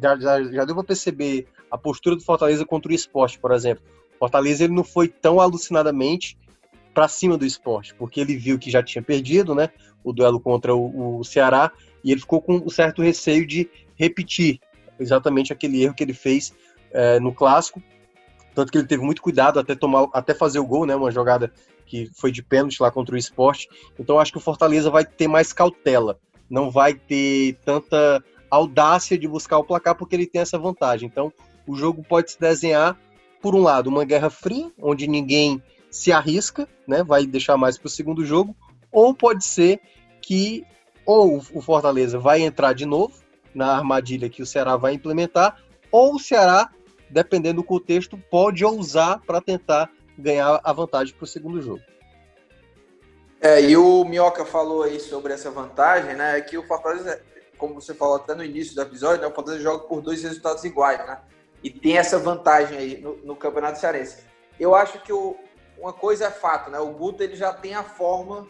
já, já, já deu para perceber a postura do Fortaleza contra o esporte, por exemplo. O Fortaleza ele não foi tão alucinadamente para cima do esporte, porque ele viu que já tinha perdido, né, o duelo contra o, o Ceará, e ele ficou com um certo receio de repetir exatamente aquele erro que ele fez é, no clássico, tanto que ele teve muito cuidado até tomar, até fazer o gol, né, uma jogada que foi de pênalti lá contra o esporte. Então acho que o Fortaleza vai ter mais cautela, não vai ter tanta audácia de buscar o placar porque ele tem essa vantagem. Então o jogo pode se desenhar por um lado uma guerra fria, onde ninguém se arrisca, né, vai deixar mais para o segundo jogo, ou pode ser que ou o Fortaleza vai entrar de novo na armadilha que o Ceará vai implementar, ou o Ceará, dependendo do contexto, pode ousar para tentar ganhar a vantagem para o segundo jogo. É, e o Minhoca falou aí sobre essa vantagem, né? Que o Fortaleza, como você falou até no início do episódio, né, o Fortaleza joga por dois resultados iguais, né? E tem essa vantagem aí no, no Campeonato Cearense. Eu acho que o, uma coisa é fato, né? O Guto ele já tem a forma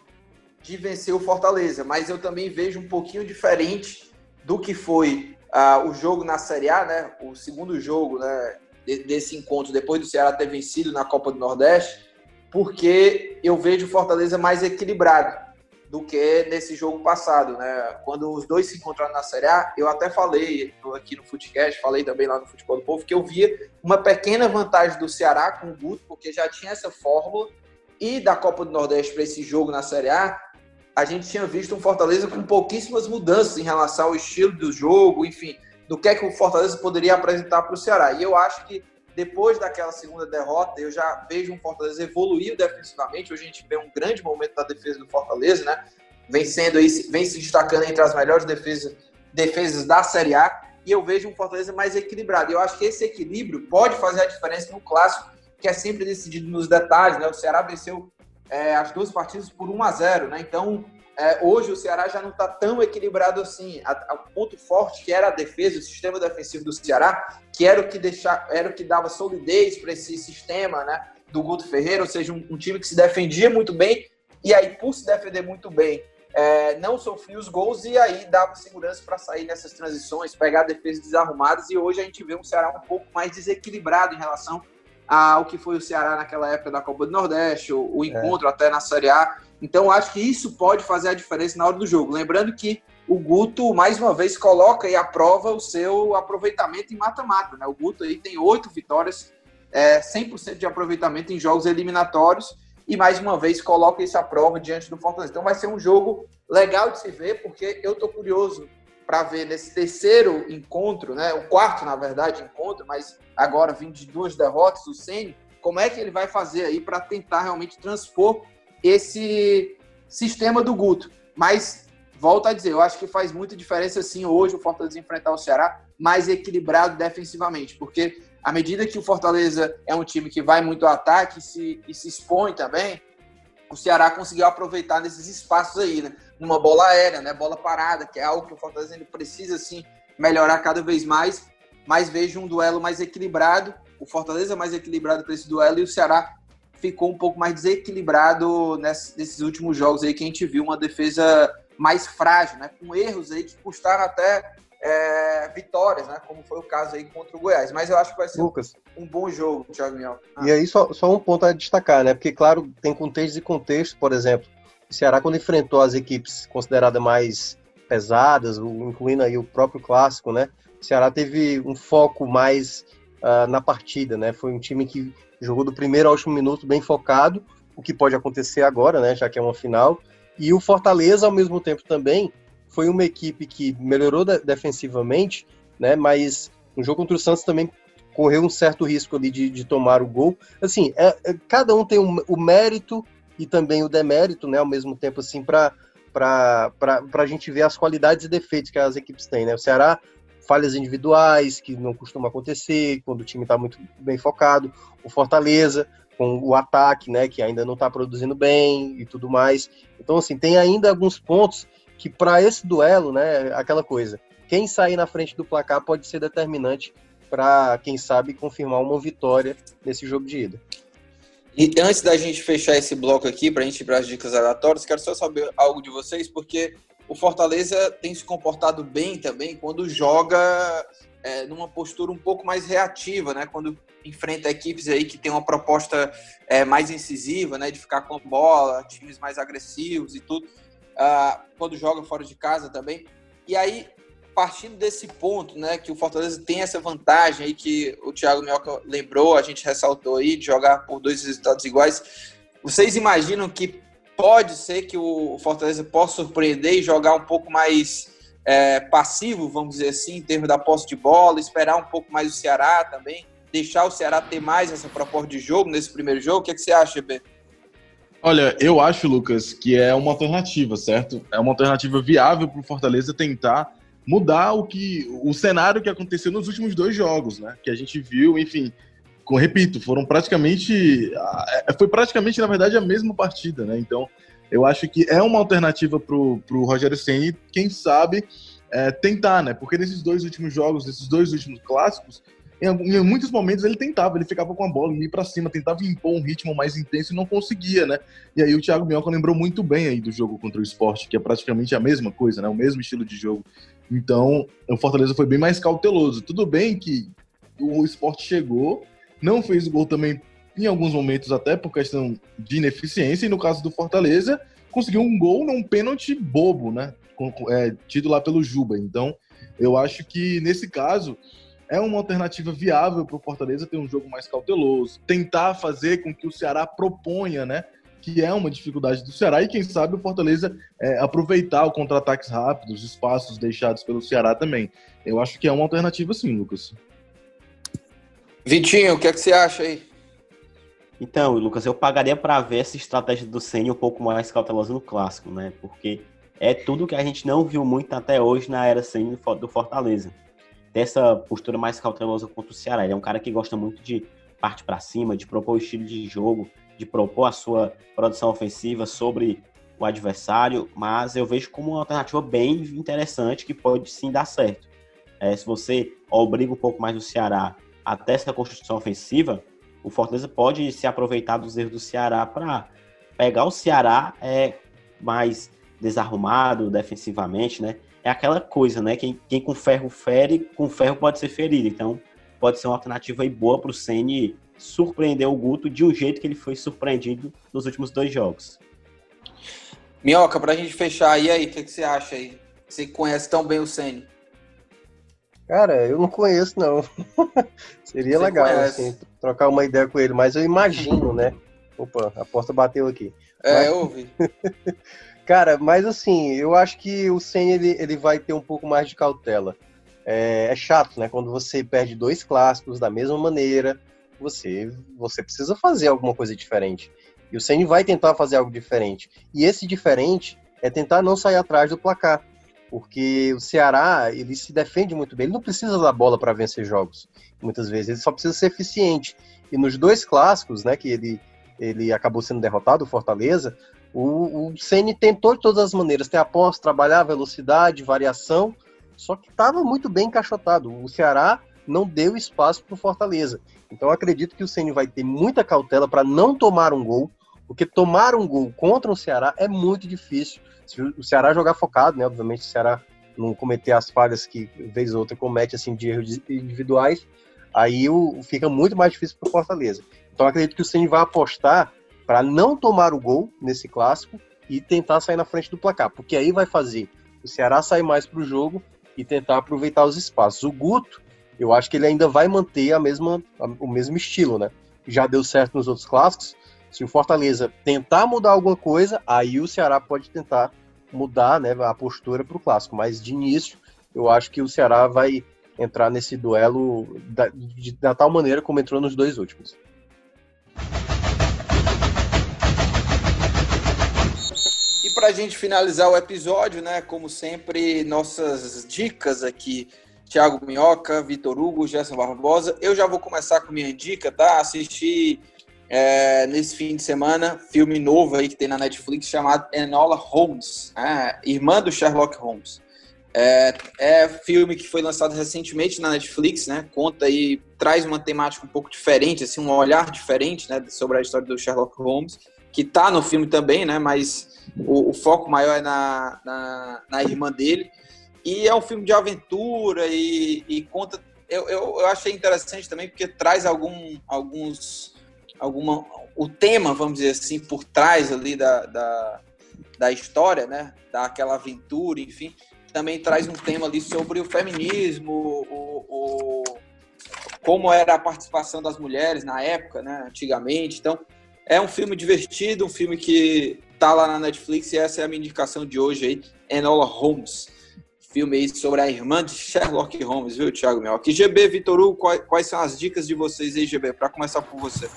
de vencer o Fortaleza, mas eu também vejo um pouquinho diferente do que foi uh, o jogo na Série A, né? O segundo jogo, né? Desse encontro depois do Ceará ter vencido na Copa do Nordeste, porque eu vejo o Fortaleza mais equilibrado do que nesse jogo passado, né? Quando os dois se encontraram na Série A, eu até falei aqui no Footcast, falei também lá no Futebol do Povo, que eu via uma pequena vantagem do Ceará com o Guto, porque já tinha essa fórmula, e da Copa do Nordeste para esse jogo na Série A, a gente tinha visto um Fortaleza com pouquíssimas mudanças em relação ao estilo do jogo, enfim, do que é que o Fortaleza poderia apresentar para o Ceará. E eu acho que depois daquela segunda derrota, eu já vejo um Fortaleza evoluir defensivamente. Hoje a gente vê um grande momento da defesa do Fortaleza, né? Vem aí, vem se destacando entre as melhores defesas, defesas da Série A. E eu vejo um Fortaleza mais equilibrado. Eu acho que esse equilíbrio pode fazer a diferença no clássico, que é sempre decidido nos detalhes, né? O Ceará venceu é, as duas partidas por 1 a 0 né? Então, é, hoje o Ceará já não está tão equilibrado assim. O ponto forte que era a defesa, o sistema defensivo do Ceará, que era o que deixar, era o que dava solidez para esse sistema, né? Do Guto Ferreira, ou seja, um, um, time que se defendia muito bem e aí por se defender muito bem, é, não sofria os gols e aí dava segurança para sair nessas transições, pegar defesas desarrumadas e hoje a gente vê um Ceará um pouco mais desequilibrado em relação ao que foi o Ceará naquela época da Copa do Nordeste, o, o é. encontro é. até na Série A. Então, acho que isso pode fazer a diferença na hora do jogo. Lembrando que o Guto, mais uma vez, coloca e aprova o seu aproveitamento em mata-mata. Né? O Guto aí tem oito vitórias, é, 100% de aproveitamento em jogos eliminatórios e, mais uma vez, coloca isso à prova diante do Fortaleza. Então, vai ser um jogo legal de se ver, porque eu estou curioso para ver nesse terceiro encontro, né, o quarto, na verdade, encontro, mas agora vindo de duas derrotas, o Ceni, como é que ele vai fazer aí para tentar realmente transpor esse sistema do Guto. Mas, volto a dizer, eu acho que faz muita diferença, sim, hoje o Fortaleza enfrentar o Ceará mais equilibrado defensivamente, porque à medida que o Fortaleza é um time que vai muito ao ataque se, e se expõe também, o Ceará conseguiu aproveitar nesses espaços aí, né? Numa bola aérea, né? Bola parada, que é algo que o Fortaleza ele precisa, sim, melhorar cada vez mais. Mas vejo um duelo mais equilibrado, o Fortaleza mais equilibrado para esse duelo e o Ceará ficou um pouco mais desequilibrado nesses últimos jogos aí que a gente viu uma defesa mais frágil, né? Com erros aí que custaram até é, vitórias, né? Como foi o caso aí contra o Goiás. Mas eu acho que vai ser Lucas. um bom jogo, Thiago Miel. Ah. E aí, só, só um ponto a destacar, né? Porque, claro, tem contexto e contexto, por exemplo. O Ceará, quando enfrentou as equipes consideradas mais pesadas, incluindo aí o próprio clássico, né? O Ceará teve um foco mais uh, na partida, né? Foi um time que jogou do primeiro ao último minuto bem focado, o que pode acontecer agora, né? Já que é uma final. E o Fortaleza, ao mesmo tempo, também foi uma equipe que melhorou de defensivamente, né? Mas no jogo contra o Santos também correu um certo risco ali de, de tomar o gol. Assim, é, é, cada um tem um, o mérito e também o demérito, né? Ao mesmo tempo, assim, para para a gente ver as qualidades e defeitos que as equipes têm, né? O Ceará falhas individuais que não costuma acontecer quando o time está muito bem focado, o Fortaleza com o ataque, né, que ainda não está produzindo bem e tudo mais. Então assim tem ainda alguns pontos que para esse duelo, né, aquela coisa, quem sair na frente do placar pode ser determinante para quem sabe confirmar uma vitória nesse jogo de ida. E antes da gente fechar esse bloco aqui, para a gente ir para as dicas aleatórias, quero só saber algo de vocês, porque o Fortaleza tem se comportado bem também quando joga é, numa postura um pouco mais reativa, né? Quando enfrenta equipes aí que tem uma proposta é, mais incisiva, né? De ficar com a bola, times mais agressivos e tudo. Uh, quando joga fora de casa também. E aí, partindo desse ponto, né? Que o Fortaleza tem essa vantagem aí que o Thiago Mioca lembrou, a gente ressaltou aí, de jogar por dois resultados iguais. Vocês imaginam que pode ser que o Fortaleza possa surpreender e jogar um pouco mais é, passivo, vamos dizer assim, em termos da posse de bola, esperar um pouco mais o Ceará também, deixar o Ceará ter mais essa proposta de jogo nesse primeiro jogo. O que, é que você acha, B? Olha, eu acho, Lucas, que é uma alternativa, certo? É uma alternativa viável para o Fortaleza tentar mudar o que o cenário que aconteceu nos últimos dois jogos, né? Que a gente viu, enfim, repito, foram praticamente. É, foi praticamente, na verdade, a mesma partida, né? Então, eu acho que é uma alternativa pro, pro Rogério Senni, quem sabe, é, tentar, né? Porque nesses dois últimos jogos, nesses dois últimos clássicos, em, em, muitos momentos ele tentava, ele ficava com a bola, ia para cima, tentava impor um ritmo mais intenso e não conseguia, né? E aí o Thiago Minhoca lembrou muito bem aí do jogo contra o esporte, que é praticamente a mesma coisa, né? O mesmo estilo de jogo. Então, o Fortaleza foi bem mais cauteloso. Tudo bem que o esporte chegou, não fez o gol também em alguns momentos até por questão de ineficiência, e no caso do Fortaleza, conseguiu um gol num pênalti bobo, né? É, tido lá pelo Juba. Então, eu acho que nesse caso é uma alternativa viável para o Fortaleza ter um jogo mais cauteloso, tentar fazer com que o Ceará proponha, né? que é uma dificuldade do Ceará, e quem sabe o Fortaleza é, aproveitar o contra-ataques rápidos, os espaços deixados pelo Ceará também. Eu acho que é uma alternativa sim, Lucas. Vitinho, o que é que você acha aí? Então, Lucas, eu pagaria para ver essa estratégia do Ceni um pouco mais cautelosa no clássico, né? Porque é tudo que a gente não viu muito até hoje na era Ceni do Fortaleza. Dessa postura mais cautelosa contra o Ceará. Ele é um cara que gosta muito de parte para cima, de propor o estilo de jogo, de propor a sua produção ofensiva sobre o adversário, mas eu vejo como uma alternativa bem interessante que pode sim dar certo. É, se você obriga um pouco mais o Ceará até essa construção ofensiva, o Fortaleza pode se aproveitar dos erros do Ceará para pegar o Ceará é, mais desarrumado defensivamente, né? É aquela coisa, né? Quem, quem com ferro fere, com ferro pode ser ferido. Então, pode ser uma alternativa aí boa para o Ceni surpreender o Guto de um jeito que ele foi surpreendido nos últimos dois jogos. Minhoca, para a gente fechar aí, aí, o que, que, você acha aí? Você conhece tão bem o Ceni? Cara, eu não conheço, não. Seria Você legal, assim, trocar uma ideia com ele, mas eu imagino, né? Opa, a porta bateu aqui. É, mas... eu ouvi. Cara, mas assim, eu acho que o Senna ele, ele vai ter um pouco mais de cautela. É, é, chato, né? Quando você perde dois clássicos da mesma maneira, você, você precisa fazer alguma coisa diferente. E o Senna vai tentar fazer algo diferente. E esse diferente é tentar não sair atrás do placar porque o Ceará ele se defende muito bem, ele não precisa da bola para vencer jogos, muitas vezes, ele só precisa ser eficiente. E nos dois clássicos, né, que ele, ele acabou sendo derrotado, o Fortaleza, o, o Ceni tentou de todas as maneiras, ter a posse, trabalhar velocidade, variação, só que estava muito bem encaixotado. O Ceará não deu espaço para o Fortaleza. Então acredito que o Ceni vai ter muita cautela para não tomar um gol, porque tomar um gol contra o Ceará é muito difícil. Se o Ceará jogar focado, né? Obviamente, o Ceará não cometer as falhas que vez ou outra comete assim de erros individuais, aí o, fica muito mais difícil para o Fortaleza. Então acredito que o Ceni vai apostar para não tomar o gol nesse clássico e tentar sair na frente do placar, porque aí vai fazer o Ceará sair mais para o jogo e tentar aproveitar os espaços. O Guto, eu acho que ele ainda vai manter a mesma, o mesmo estilo, né? Já deu certo nos outros clássicos, se o Fortaleza tentar mudar alguma coisa, aí o Ceará pode tentar mudar né, a postura para o clássico. Mas de início, eu acho que o Ceará vai entrar nesse duelo da, de, da tal maneira como entrou nos dois últimos. E para a gente finalizar o episódio, né, como sempre, nossas dicas aqui. Thiago Minhoca, Vitor Hugo, Gerson Barbosa. Eu já vou começar com minha dica, tá? Assistir é, nesse fim de semana, filme novo aí que tem na Netflix chamado Enola Holmes, é, irmã do Sherlock Holmes. É, é filme que foi lançado recentemente na Netflix, né? Conta aí, traz uma temática um pouco diferente, assim, um olhar diferente, né, sobre a história do Sherlock Holmes, que tá no filme também, né? Mas o, o foco maior é na, na, na, irmã dele. E é um filme de aventura e, e conta. Eu, eu, eu achei interessante também porque traz algum, alguns alguma o tema, vamos dizer assim, por trás ali da, da, da história, né? Daquela aventura, enfim, também traz um tema ali sobre o feminismo, o, o, como era a participação das mulheres na época, né? Antigamente. Então, é um filme divertido, um filme que tá lá na Netflix e essa é a minha indicação de hoje aí, Enola Holmes. Filme aí sobre a irmã de Sherlock Holmes, viu, Thiago Melk? GB, Vitor Hugo, quais, quais são as dicas de vocês aí, GB? Para começar por você.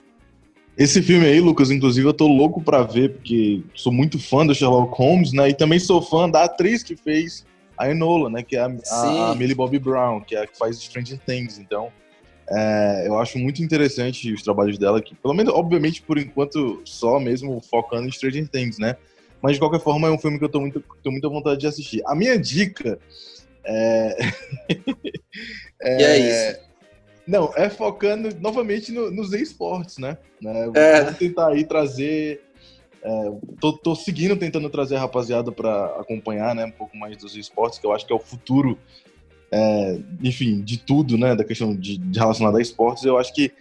Esse filme aí, Lucas, inclusive eu tô louco pra ver, porque sou muito fã do Sherlock Holmes, né? E também sou fã da atriz que fez a Enola, né? Que é a, a, a Millie Bobby Brown, que é a que faz Stranger Things. Então, é, eu acho muito interessante os trabalhos dela, que, pelo menos, obviamente, por enquanto, só mesmo focando em Stranger Things, né? Mas, de qualquer forma, é um filme que eu tô muito, tô muito à vontade de assistir. A minha dica é... é... E é isso. Não, é focando novamente no, nos esportes, né? né? É. Vou tentar aí trazer. É, tô, tô, seguindo tentando trazer a rapaziada para acompanhar né, um pouco mais dos esportes, que eu acho que é o futuro, é, enfim, de tudo, né? Da questão de, de relacionada a esportes. Eu acho que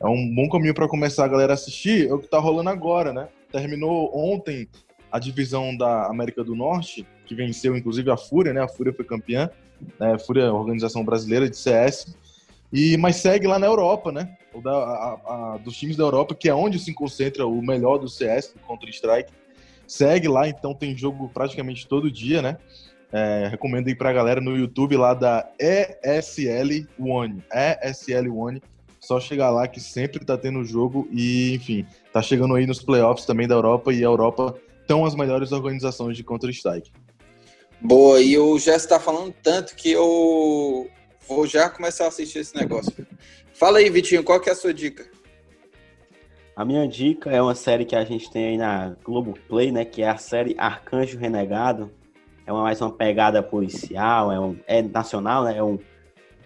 é um bom caminho para começar a galera a assistir. É o que tá rolando agora, né? Terminou ontem a divisão da América do Norte, que venceu inclusive a Fúria, né? A Fúria foi campeã, né? A Fúria, organização brasileira de CS. E, mas segue lá na Europa, né? Da, a, a, dos times da Europa, que é onde se concentra o melhor do CS, do Counter-Strike. Segue lá, então tem jogo praticamente todo dia, né? É, recomendo ir pra galera no YouTube lá da ESL One. ESL One. Só chegar lá que sempre tá tendo jogo e, enfim, tá chegando aí nos playoffs também da Europa e a Europa estão as melhores organizações de Counter-Strike. Boa, e o Jess tá falando tanto que eu vou já começar a assistir esse negócio. Fala aí, Vitinho, qual que é a sua dica? A minha dica é uma série que a gente tem aí na Globoplay, né? Que é a série Arcanjo Renegado. É uma, mais uma pegada policial, é, um, é nacional, né? É um,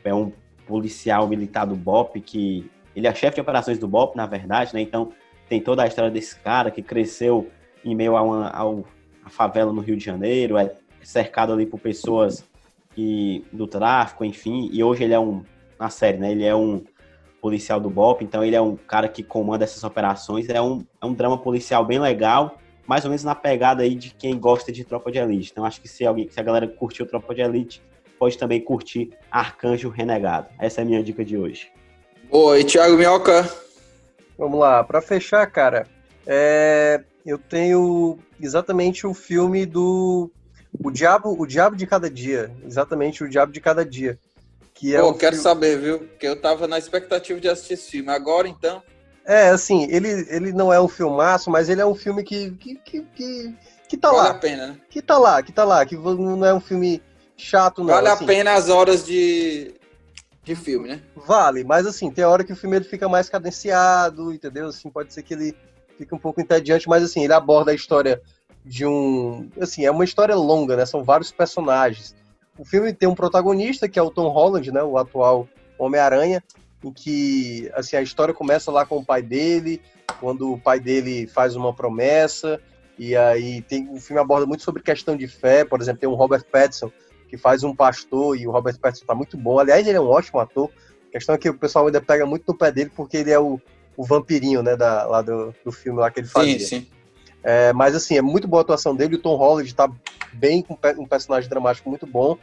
é um policial militar do BOP que... Ele é chefe de operações do BOP, na verdade, né? Então tem toda a história desse cara que cresceu em meio a uma a favela no Rio de Janeiro, é cercado ali por pessoas que, do tráfico, enfim, e hoje ele é um, na série, né, ele é um policial do BOP, então ele é um cara que comanda essas operações, é um, é um drama policial bem legal, mais ou menos na pegada aí de quem gosta de Tropa de Elite. Então acho que se alguém, se a galera curtiu Tropa de Elite, pode também curtir Arcanjo Renegado. Essa é a minha dica de hoje. Oi, Thiago Minhoca. Vamos lá, para fechar, cara, é, eu tenho exatamente o filme do o Diabo, o Diabo de Cada Dia. Exatamente, o Diabo de Cada Dia. Que é Pô, quero filme... saber, viu? Porque eu tava na expectativa de assistir esse filme. Agora, então... É, assim, ele, ele não é um filmaço, mas ele é um filme que, que, que, que, que tá vale lá. Vale a pena, né? Que tá lá, que tá lá. Que não é um filme chato, não. Vale assim. a pena as horas de, de filme, né? Vale, mas assim, tem hora que o filme ele fica mais cadenciado, entendeu? Assim, pode ser que ele fique um pouco entediante, mas assim, ele aborda a história de um. Assim, é uma história longa, né? São vários personagens. O filme tem um protagonista, que é o Tom Holland, né? O atual Homem-Aranha, em que assim, a história começa lá com o pai dele, quando o pai dele faz uma promessa, e aí tem o filme aborda muito sobre questão de fé, por exemplo, tem o Robert Pattinson, que faz um pastor, e o Robert Pattinson tá muito bom. Aliás, ele é um ótimo ator. A questão é que o pessoal ainda pega muito no pé dele, porque ele é o, o vampirinho, né, da, lá do, do filme lá que ele fazia. Sim, sim. É, mas assim, é muito boa a atuação dele. O Tom Holland está bem com um personagem dramático muito bom.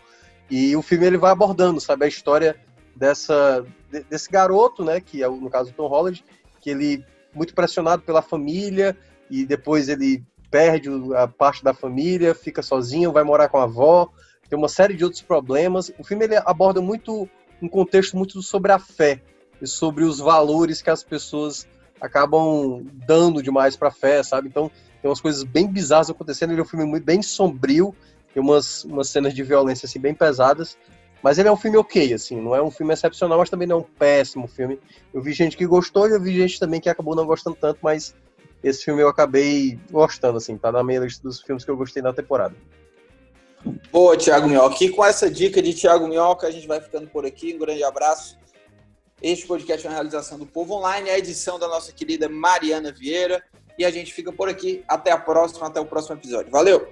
E o filme ele vai abordando, sabe, a história dessa desse garoto, né, que é no caso do Tom Holland, que ele muito pressionado pela família e depois ele perde a parte da família, fica sozinho, vai morar com a avó, tem uma série de outros problemas. O filme ele aborda muito um contexto muito sobre a fé e sobre os valores que as pessoas acabam dando demais para a fé, sabe? Então tem umas coisas bem bizarras acontecendo. Ele é um filme muito bem sombrio, tem umas, umas cenas de violência assim bem pesadas. Mas ele é um filme ok, assim, não é um filme excepcional, mas também não é um péssimo filme. Eu vi gente que gostou e eu vi gente também que acabou não gostando tanto, mas esse filme eu acabei gostando, assim, tá na minha lista dos filmes que eu gostei na temporada. Boa, Thiago Minhoca. E com essa dica de Thiago Minhoca, a gente vai ficando por aqui. Um grande abraço. Este podcast é uma realização do Povo Online, a edição da nossa querida Mariana Vieira. E a gente fica por aqui. Até a próxima, até o próximo episódio. Valeu!